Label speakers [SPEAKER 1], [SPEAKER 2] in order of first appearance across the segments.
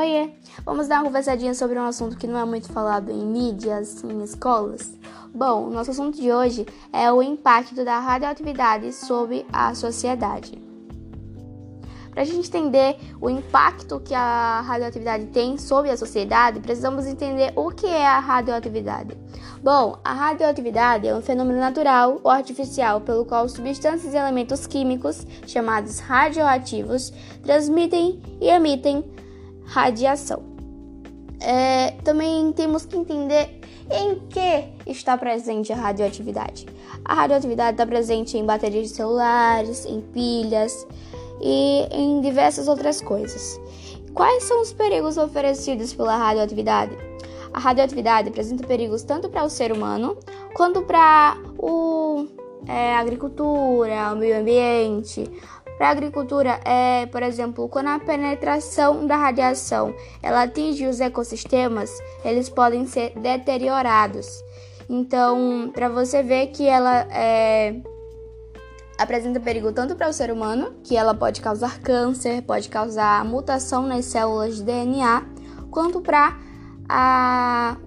[SPEAKER 1] Oiê! Vamos dar uma conversadinha sobre um assunto que não é muito falado em mídias, em escolas? Bom, o nosso assunto de hoje é o impacto da radioatividade sobre a sociedade. Para a gente entender o impacto que a radioatividade tem sobre a sociedade, precisamos entender o que é a radioatividade. Bom, a radioatividade é um fenômeno natural ou artificial pelo qual substâncias e elementos químicos, chamados radioativos, transmitem e emitem radiação. É, também temos que entender em que está presente a radioatividade. A radioatividade está presente em baterias de celulares, em pilhas, e em diversas outras coisas. Quais são os perigos oferecidos pela radioatividade? A radioatividade apresenta perigos tanto para o ser humano quanto para o é, agricultura, o meio ambiente. Para a agricultura, é, por exemplo, quando a penetração da radiação ela atinge os ecossistemas, eles podem ser deteriorados. Então, para você ver que ela é, apresenta perigo tanto para o ser humano, que ela pode causar câncer, pode causar mutação nas células de DNA, quanto para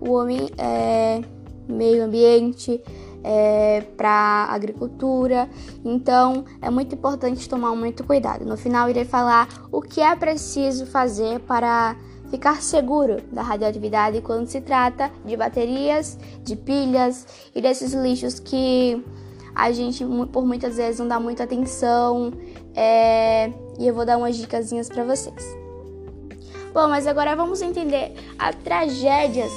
[SPEAKER 1] o homem, é, meio ambiente, é, para agricultura. Então é muito importante tomar muito cuidado. No final irei falar o que é preciso fazer para ficar seguro da radioatividade quando se trata de baterias, de pilhas e desses lixos que a gente por muitas vezes não dá muita atenção é, e eu vou dar umas dicasinhas para vocês. Bom, mas agora vamos entender as tragédias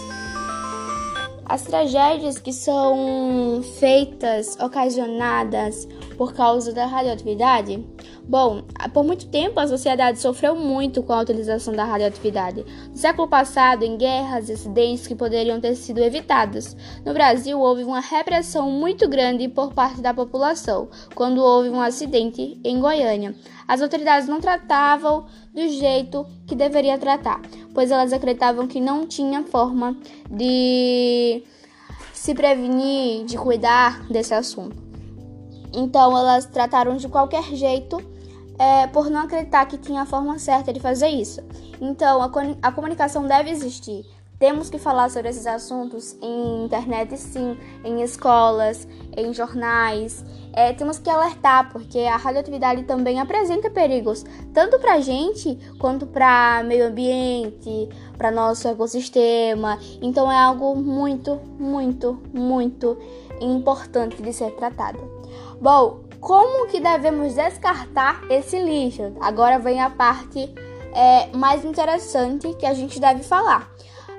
[SPEAKER 1] as tragédias que são feitas, ocasionadas por causa da radioatividade? Bom, por muito tempo a sociedade sofreu muito com a utilização da radioatividade. No século passado, em guerras e acidentes que poderiam ter sido evitados. No Brasil, houve uma repressão muito grande por parte da população quando houve um acidente em Goiânia. As autoridades não tratavam do jeito que deveria tratar, pois elas acreditavam que não tinha forma de se prevenir, de cuidar desse assunto. Então elas trataram de qualquer jeito é, por não acreditar que tinha a forma certa de fazer isso. Então a, a comunicação deve existir. Temos que falar sobre esses assuntos em internet, sim, em escolas, em jornais. É, temos que alertar, porque a radioatividade também apresenta perigos, tanto para a gente quanto para meio ambiente, para nosso ecossistema. Então é algo muito, muito, muito importante de ser tratado. Bom, como que devemos descartar esse lixo? Agora vem a parte é, mais interessante que a gente deve falar.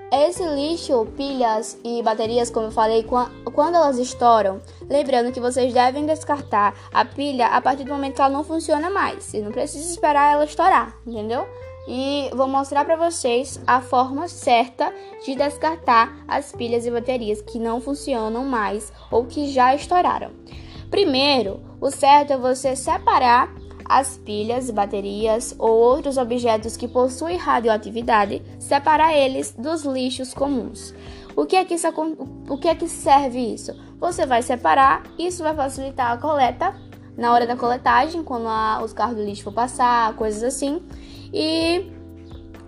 [SPEAKER 1] Esse lixo, pilhas e baterias, como eu falei, quando elas estouram, lembrando que vocês devem descartar a pilha a partir do momento que ela não funciona mais. Você não precisa esperar ela estourar, entendeu? E vou mostrar para vocês a forma certa de descartar as pilhas e baterias que não funcionam mais ou que já estouraram. Primeiro, o certo é você separar as pilhas, baterias ou outros objetos que possuem radioatividade, separar eles dos lixos comuns. O que é que, isso, o que, é que serve isso? Você vai separar, isso vai facilitar a coleta na hora da coletagem, quando a, os carros do lixo for passar, coisas assim. E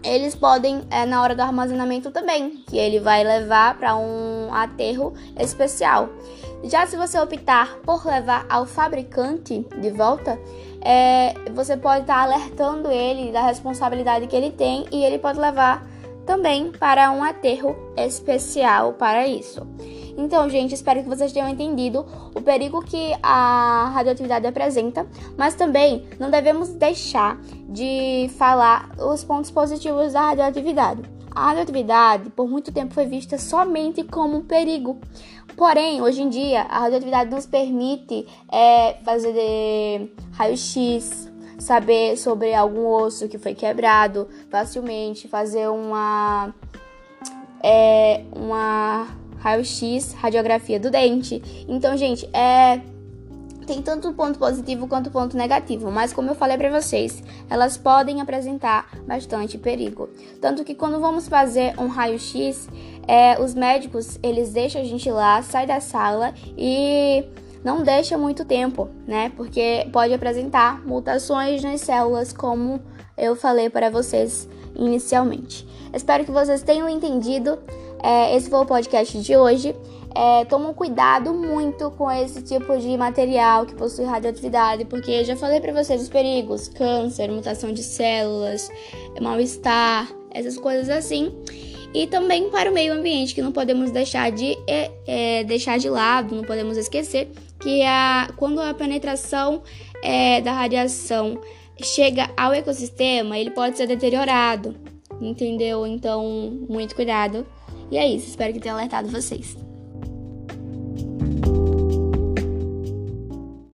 [SPEAKER 1] eles podem, é, na hora do armazenamento também, que ele vai levar para um aterro especial. Já se você optar por levar ao fabricante de volta, é, você pode estar tá alertando ele da responsabilidade que ele tem e ele pode levar também para um aterro especial para isso. Então, gente, espero que vocês tenham entendido o perigo que a radioatividade apresenta, mas também não devemos deixar de falar os pontos positivos da radioatividade. A radioatividade, por muito tempo, foi vista somente como um perigo. Porém, hoje em dia, a radioatividade nos permite é, fazer raio-x, saber sobre algum osso que foi quebrado facilmente, fazer uma, é, uma raio-x, radiografia do dente. Então, gente, é tem tanto ponto positivo quanto ponto negativo, mas como eu falei para vocês, elas podem apresentar bastante perigo. Tanto que quando vamos fazer um raio-x, é, os médicos eles deixam a gente lá, sai da sala e não deixa muito tempo, né? Porque pode apresentar mutações nas células, como eu falei para vocês inicialmente. Espero que vocês tenham entendido. É, esse foi o podcast de hoje. É, tomam cuidado muito com esse tipo de material que possui radioatividade, porque eu já falei para vocês os perigos: câncer, mutação de células, mal-estar, essas coisas assim. E também para o meio ambiente, que não podemos deixar de, é, é, deixar de lado, não podemos esquecer que a, quando a penetração é, da radiação chega ao ecossistema, ele pode ser deteriorado, entendeu? Então, muito cuidado. E é isso, espero que tenha alertado vocês.